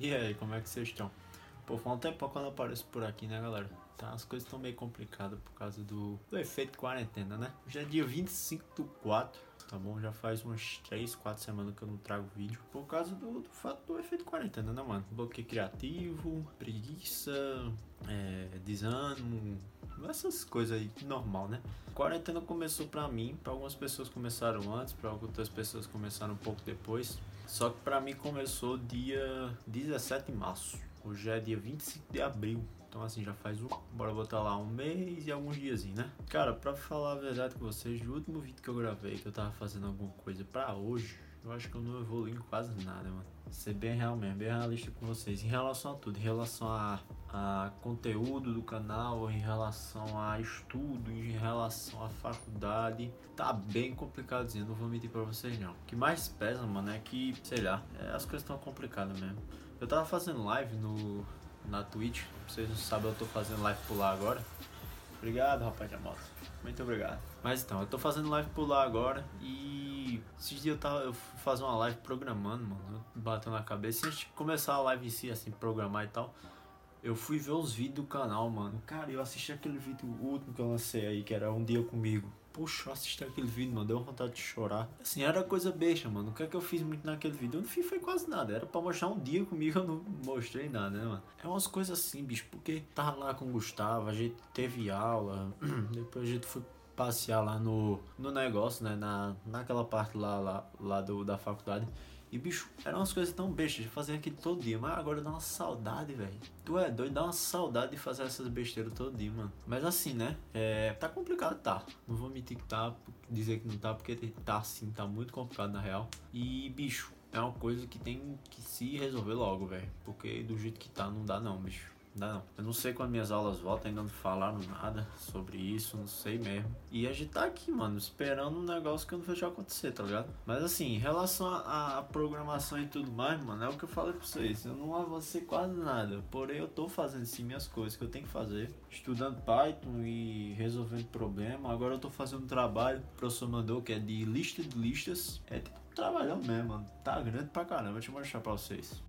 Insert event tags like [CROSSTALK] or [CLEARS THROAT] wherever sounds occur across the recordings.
E aí, como é que vocês estão? Pô, faz um tempo quando eu apareço por aqui, né, galera? Tá, as coisas estão meio complicadas por causa do, do efeito quarentena, né? Já é dia 25 do 4, tá bom? Já faz umas 3, 4 semanas que eu não trago vídeo por causa do, do fato do efeito quarentena, né, mano? Bloqueio criativo, preguiça, é, desânimo, essas coisas aí, normal, né? quarentena começou pra mim, pra algumas pessoas começaram antes, pra outras pessoas começaram um pouco depois. Só que pra mim começou dia 17 de março. Hoje é dia 25 de abril. Então assim, já faz um. Bora botar lá um mês e alguns dias, né? Cara, pra falar a verdade com vocês, do último vídeo que eu gravei, que eu tava fazendo alguma coisa pra hoje, eu acho que eu não evolui quase nada, mano. Ser bem real mesmo, bem realista com vocês. Em relação a tudo, em relação a, a conteúdo do canal, em relação a estudo, em relação a faculdade, tá bem complicadinho, não vou mentir pra vocês não. O que mais pesa, mano, é que, sei lá, é, as coisas estão complicadas mesmo. Eu tava fazendo live no, na Twitch, vocês não sabem, eu tô fazendo live por lá agora. Obrigado, rapaz da moto. Muito obrigado. Mas então, eu tô fazendo live por lá agora e esses dias eu tava eu fui fazer uma live programando, mano, bateu na cabeça. Antes de começar a live em si, assim, programar e tal, eu fui ver os vídeos do canal, mano. Cara, eu assisti aquele vídeo último que eu lancei aí, que era Um Dia Comigo. Puxa, eu assisti aquele vídeo, mano, deu vontade de chorar. Assim, era coisa besta, mano. O que é que eu fiz muito naquele vídeo? Eu não fiz foi quase nada. Era pra mostrar um dia comigo, eu não mostrei nada, né, mano? É umas coisas assim, bicho, porque tava lá com o Gustavo, a gente teve aula, [CLEARS THROAT] depois a gente foi passear lá no, no negócio, né? Na, naquela parte lá, lá, lá do, da faculdade. E, bicho, eram umas coisas tão bestas de fazer aquilo todo dia. Mas agora dá uma saudade, velho. Tu é doido, dá uma saudade de fazer essas besteiras todo dia, mano. Mas assim, né? É, tá complicado, tá. Não vou mentir que tá, dizer que não tá, porque tá assim, tá muito complicado na real. E, bicho, é uma coisa que tem que se resolver logo, velho. Porque do jeito que tá, não dá não, bicho. Não, eu não sei quando minhas aulas voltam, ainda não falaram nada sobre isso, não sei mesmo. E a gente tá aqui, mano, esperando um negócio que eu não vejo acontecer, tá ligado? Mas assim, em relação à programação e tudo mais, mano, é o que eu falei pra vocês. Eu não avancei quase nada. Porém, eu tô fazendo sim minhas coisas que eu tenho que fazer. Estudando Python e resolvendo problema. Agora eu tô fazendo um trabalho, o professor mandou, que é de lista de listas. É tipo trabalhão mesmo, mano. Tá grande pra caramba. Deixa eu mostrar pra vocês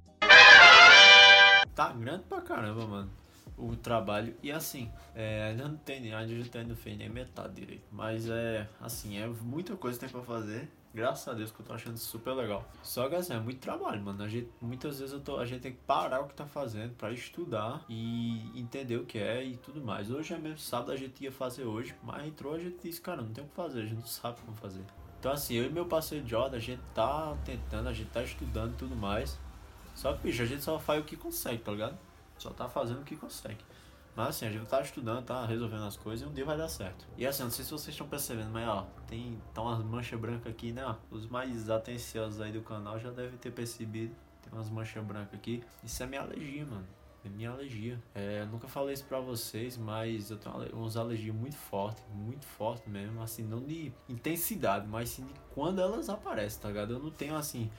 tá grande pra caramba, mano. O trabalho. E assim, é, ainda não tem, ainda não fez nem metade direito. Mas é, assim, é muita coisa que tem pra fazer. Graças a Deus que eu tô achando super legal. Só que assim, é muito trabalho, mano. A gente, muitas vezes eu tô, a gente tem que parar o que tá fazendo para estudar e entender o que é e tudo mais. Hoje é mesmo sábado, a gente ia fazer hoje, mas entrou, a gente disse, cara, não tem o que fazer, a gente não sabe como fazer. Então assim, eu e meu parceiro Jordan, a gente tá tentando, a gente tá estudando e tudo mais. Só que, bicho, a gente só faz o que consegue, tá ligado? Só tá fazendo o que consegue. Mas assim, a gente tá estudando, tá resolvendo as coisas e um dia vai dar certo. E assim, não sei se vocês estão percebendo, mas ó, tem tá umas manchas brancas aqui, né? Ó, os mais atenciosos aí do canal já devem ter percebido. Tem umas manchas brancas aqui. Isso é minha alergia, mano. É minha alergia. É, nunca falei isso pra vocês, mas eu tenho umas alergias muito fortes, muito fortes mesmo. Assim, não de intensidade, mas sim de quando elas aparecem, tá ligado? Eu não tenho assim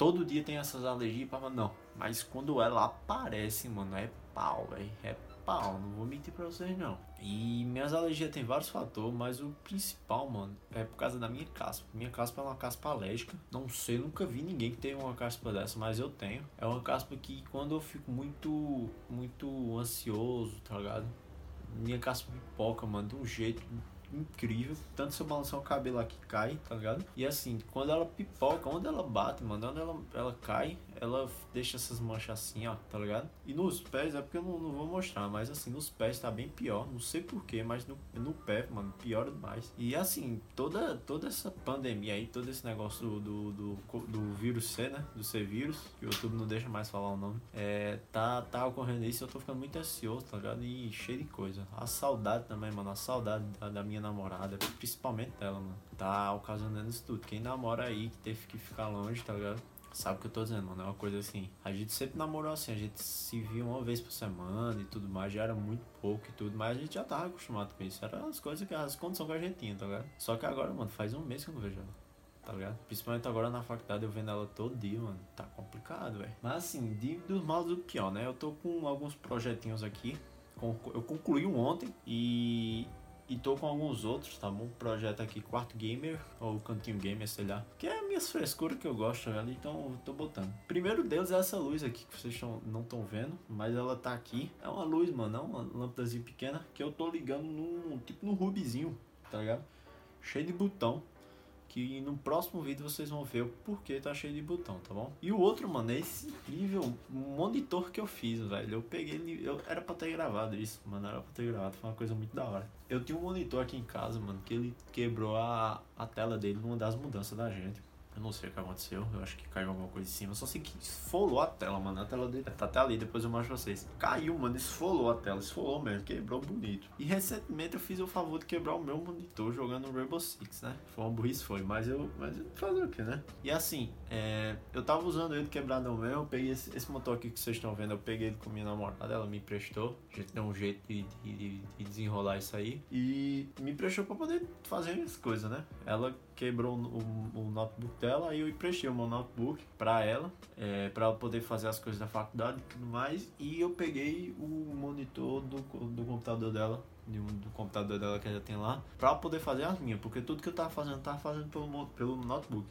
todo dia tem essas alergias, mas não. Mas quando ela aparece, mano, é pau, velho. É pau, não vou mentir pra vocês não. E minhas alergias tem vários fatores, mas o principal, mano, é por causa da minha caspa. Minha caspa é uma caspa alérgica. Não sei, nunca vi ninguém que tenha uma caspa dessa, mas eu tenho. É uma caspa que quando eu fico muito, muito ansioso, tá ligado? Minha caspa pipoca, mano, de um jeito incrível. Tanto se eu balançar o cabelo aqui cai, tá ligado? E assim, quando ela pipoca, onde ela bate, mano, onde ela, ela cai, ela deixa essas manchas assim, ó, tá ligado? E nos pés, é porque eu não, não vou mostrar, mas assim, nos pés tá bem pior. Não sei porquê, mas no, no pé, mano, pior demais. E assim, toda, toda essa pandemia aí, todo esse negócio do, do, do, do vírus C, né? Do C-vírus, que o YouTube não deixa mais falar o nome, é, tá, tá ocorrendo isso. Eu tô ficando muito ansioso, tá ligado? E cheio de coisa. A saudade também, mano, a saudade da, da minha namorada, principalmente dela, mano, tá ocasionando isso tudo. Quem namora aí, que teve que ficar longe, tá ligado? Sabe o que eu tô dizendo, mano? É uma coisa assim. A gente sempre namorou assim, a gente se via uma vez por semana e tudo mais, já era muito pouco e tudo, mas a gente já tava acostumado com isso. Eram as coisas que, as condições que a gente tinha, tá ligado? Só que agora, mano, faz um mês que eu não vejo ela. Tá ligado? Principalmente agora na faculdade, eu vendo ela todo dia, mano. Tá complicado, velho. Mas assim, de, dos maus do pior, né? Eu tô com alguns projetinhos aqui. Eu concluí um ontem e E tô com alguns outros, tá bom? Projeto aqui, Quarto Gamer, ou Cantinho Gamer, sei lá. Que é minhas frescuras que eu gosto, velho. Então tô botando. Primeiro deles é essa luz aqui, que vocês não estão vendo. Mas ela tá aqui. É uma luz, mano. É uma lâmpadazinha pequena. Que eu tô ligando num, tipo no Rubizinho, tá ligado? Cheio de botão que no próximo vídeo vocês vão ver o porquê tá cheio de botão, tá bom? E o outro, mano, é esse incrível monitor que eu fiz, velho. Eu peguei ele, eu era pra ter gravado isso, mano, era pra ter gravado, foi uma coisa muito da hora. Eu tinha um monitor aqui em casa, mano, que ele quebrou a, a tela dele numa das mudanças da gente. Eu não sei o que aconteceu, eu acho que caiu alguma coisa em cima. Só sei que esfolou a tela, mano. A tela dele tá até ali, depois eu mostro pra vocês. Caiu, mano, esfolou a tela, esfolou mesmo, quebrou bonito. E recentemente eu fiz o favor de quebrar o meu monitor jogando Rainbow Six, né? Foi uma burrice, foi, mas eu. Mas fazer o que, né? E assim, é, eu tava usando ele quebrado mesmo. Eu peguei esse, esse motor aqui que vocês estão vendo, eu peguei ele com minha namorada, ela me emprestou. A gente deu um jeito de, de, de desenrolar isso aí. E me emprestou pra poder fazer as coisas, né? Ela quebrou o, o, notebook dela, aí eu emprestei o meu notebook para ela, é, para ela poder fazer as coisas da faculdade e tudo mais. E eu peguei o monitor do, do computador dela, do, do computador dela que ela tem lá, para poder fazer as minhas, porque tudo que eu tava fazendo, eu tava fazendo pelo, pelo notebook.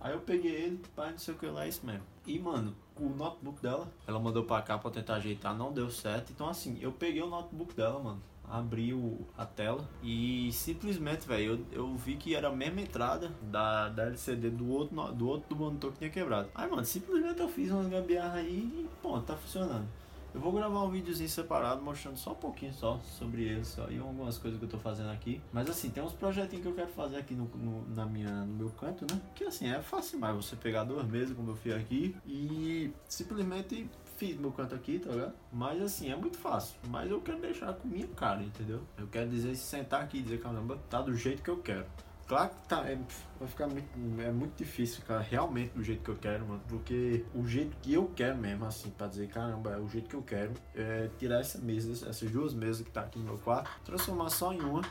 Aí eu peguei ele, pai, não sei o que lá, é isso mesmo. E, mano, o notebook dela, ela mandou pra cá pra tentar ajeitar, não deu certo. Então, assim, eu peguei o notebook dela, mano abriu a tela e simplesmente, velho, eu, eu vi que era a mesma entrada da, da LCD do outro, do outro do monitor que tinha quebrado. Aí, mano, simplesmente eu fiz uma gambiarra aí e, pô, tá funcionando. Eu vou gravar um videozinho separado mostrando só um pouquinho só sobre ele só, e algumas coisas que eu tô fazendo aqui. Mas assim, tem uns projetinhos que eu quero fazer aqui no, no, na minha, no meu canto, né? Que assim, é fácil mais você pegar duas mesas como eu fiz aqui e simplesmente fiz meu canto aqui, tá ligado? Mas assim, é muito fácil. Mas eu quero deixar com minha cara, entendeu? Eu quero dizer, sentar aqui e dizer, caramba, tá do jeito que eu quero. Claro que tá, é, vai ficar muito, é muito difícil ficar realmente do jeito que eu quero, mano. Porque o jeito que eu quero mesmo, assim, pra dizer, caramba, é o jeito que eu quero, é tirar essa mesa, essas duas mesas que tá aqui no meu quarto, transformar só em uma.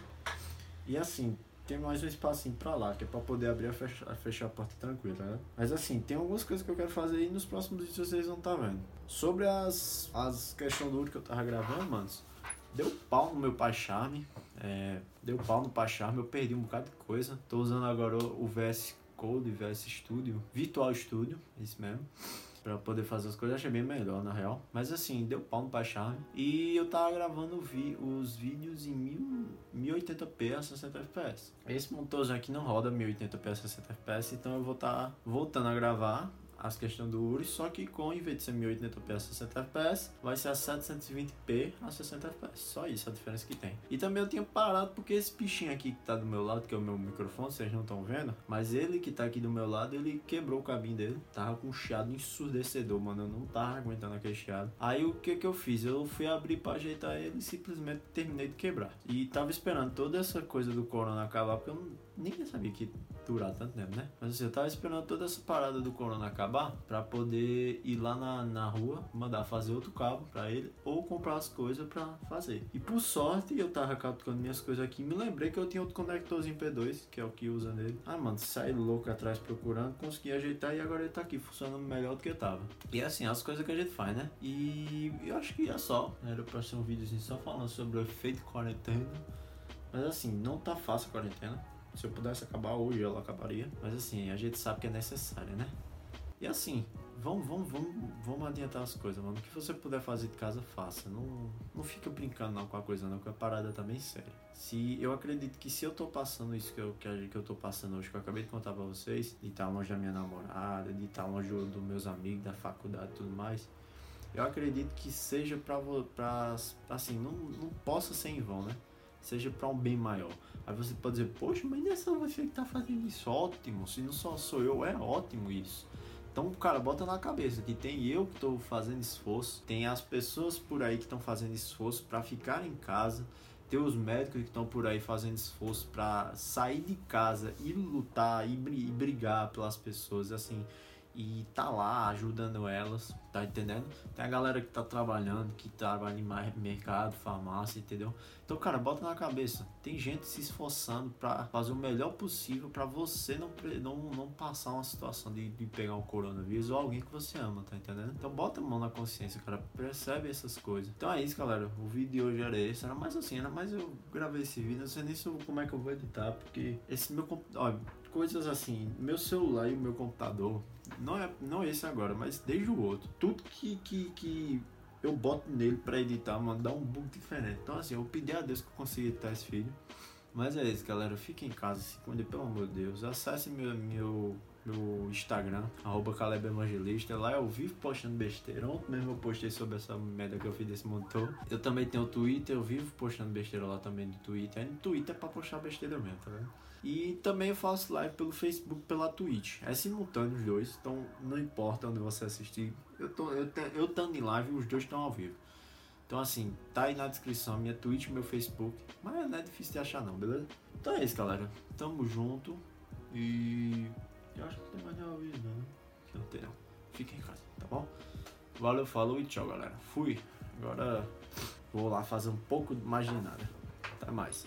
E assim, tem mais um espacinho pra lá, que é pra poder abrir e fechar, fechar a porta tranquila, né? Mas assim, tem algumas coisas que eu quero fazer e nos próximos vídeos vocês vão estar tá vendo. Sobre as, as questões do que eu tava gravando, manos, deu pau no meu pai Charme, é, deu pau no pai Charme, eu perdi um bocado de coisa. Tô usando agora o VS Code, VS Studio, Virtual Studio, isso mesmo para poder fazer as coisas, achei bem melhor na real. Mas assim, deu pau no Pachar. E eu tava gravando vi os vídeos em 1080p a 60 fps. Esse motorzinho aqui não roda 1080p a 60 fps, então eu vou estar tá voltando a gravar as questões do URI, só que com, em vez de ser 1080p a 60 fps, vai ser a 720p a 60 fps. Só isso a diferença que tem. E também eu tinha parado porque esse bichinho aqui que tá do meu lado, que é o meu microfone, vocês não estão vendo, mas ele que tá aqui do meu lado, ele quebrou o cabinho dele. Tava com um chiado ensurdecedor, mano. Eu não tava aguentando aquele chiado. Aí o que que eu fiz? Eu fui abrir pra ajeitar ele e simplesmente terminei de quebrar. E tava esperando toda essa coisa do corona acabar, porque eu não ninguém sabia que durar tanto tempo, né? Mas assim, eu tava esperando toda essa parada do corona acabar para poder ir lá na, na rua, mandar fazer outro cabo para ele ou comprar as coisas para fazer. E por sorte, eu tava capturando minhas coisas aqui, me lembrei que eu tinha outro conectorzinho P2, que é o que usa nele. Ah, mano, saí louco atrás procurando, consegui ajeitar e agora ele tá aqui funcionando melhor do que tava. E é assim, as coisas que a gente faz, né? E eu acho que é só. Era pra ser um videozinho só falando sobre o efeito quarentena. Mas assim, não tá fácil a quarentena se eu pudesse acabar hoje, ela acabaria. Mas assim, a gente sabe que é necessário, né? E assim, vamos, vamos, vamos, vamos adiantar as coisas, mano. O que você puder fazer de casa, faça. Não, não fica brincando não com a coisa, não, porque a parada tá bem séria. Se, eu acredito que se eu tô passando isso que eu, que, que eu tô passando hoje, que eu acabei de contar pra vocês, de estar longe da minha namorada, de estar longe dos meus amigos, da faculdade e tudo mais, eu acredito que seja pra, pra assim, não, não possa ser em vão, né? Seja pra um bem maior. Aí você pode dizer, poxa, mas não é só você que tá fazendo isso. Ótimo, se não só sou eu, é ótimo isso. Então, cara, bota na cabeça que tem eu que estou fazendo esforço, tem as pessoas por aí que estão fazendo esforço para ficar em casa, tem os médicos que estão por aí fazendo esforço para sair de casa e lutar e brigar pelas pessoas, assim. E tá lá ajudando elas, tá entendendo? Tem a galera que tá trabalhando, que trabalha em mercado, farmácia, entendeu? Então, cara, bota na cabeça, tem gente se esforçando para fazer o melhor possível para você não, não, não passar uma situação de, de pegar um coronavírus ou alguém que você ama, tá entendendo? Então, bota a mão na consciência, cara, percebe essas coisas. Então é isso, galera, o vídeo de hoje era esse, era mais assim, era mais eu gravei esse vídeo, não sei nem como é que eu vou editar, porque esse meu computador, coisas assim, meu celular e o meu computador, não é não esse agora, mas desde o outro, tudo que, que, que eu boto nele para editar, mano, dá um bug diferente. Então assim, eu pedi a Deus que eu consiga editar esse vídeo. Mas é isso, galera. Fique em casa, se cuide, pelo amor de Deus. Acesse meu, meu, meu Instagram, arroba Caleb Evangelista. Lá eu vivo postando besteira. Ontem mesmo eu postei sobre essa merda que eu fiz desse motor. Eu também tenho o Twitter, eu vivo postando besteira lá também no Twitter. Aí no Twitter é pra postar besteira mesmo, tá vendo? E também eu faço live pelo Facebook, pela Twitch. É simultâneo os dois, então não importa onde você assistir. Eu tô eu, eu estando em live, os dois estão ao vivo. Então assim, tá aí na descrição minha Twitch, meu Facebook. Mas não é difícil de achar não, beleza? Então é isso, galera. Tamo junto. E eu acho que não tem mais nenhum vídeo não. Que não tem não. Fiquem em casa, tá bom? Valeu, falou e tchau, galera. Fui. Agora vou lá fazer um pouco mais de nada. Até mais.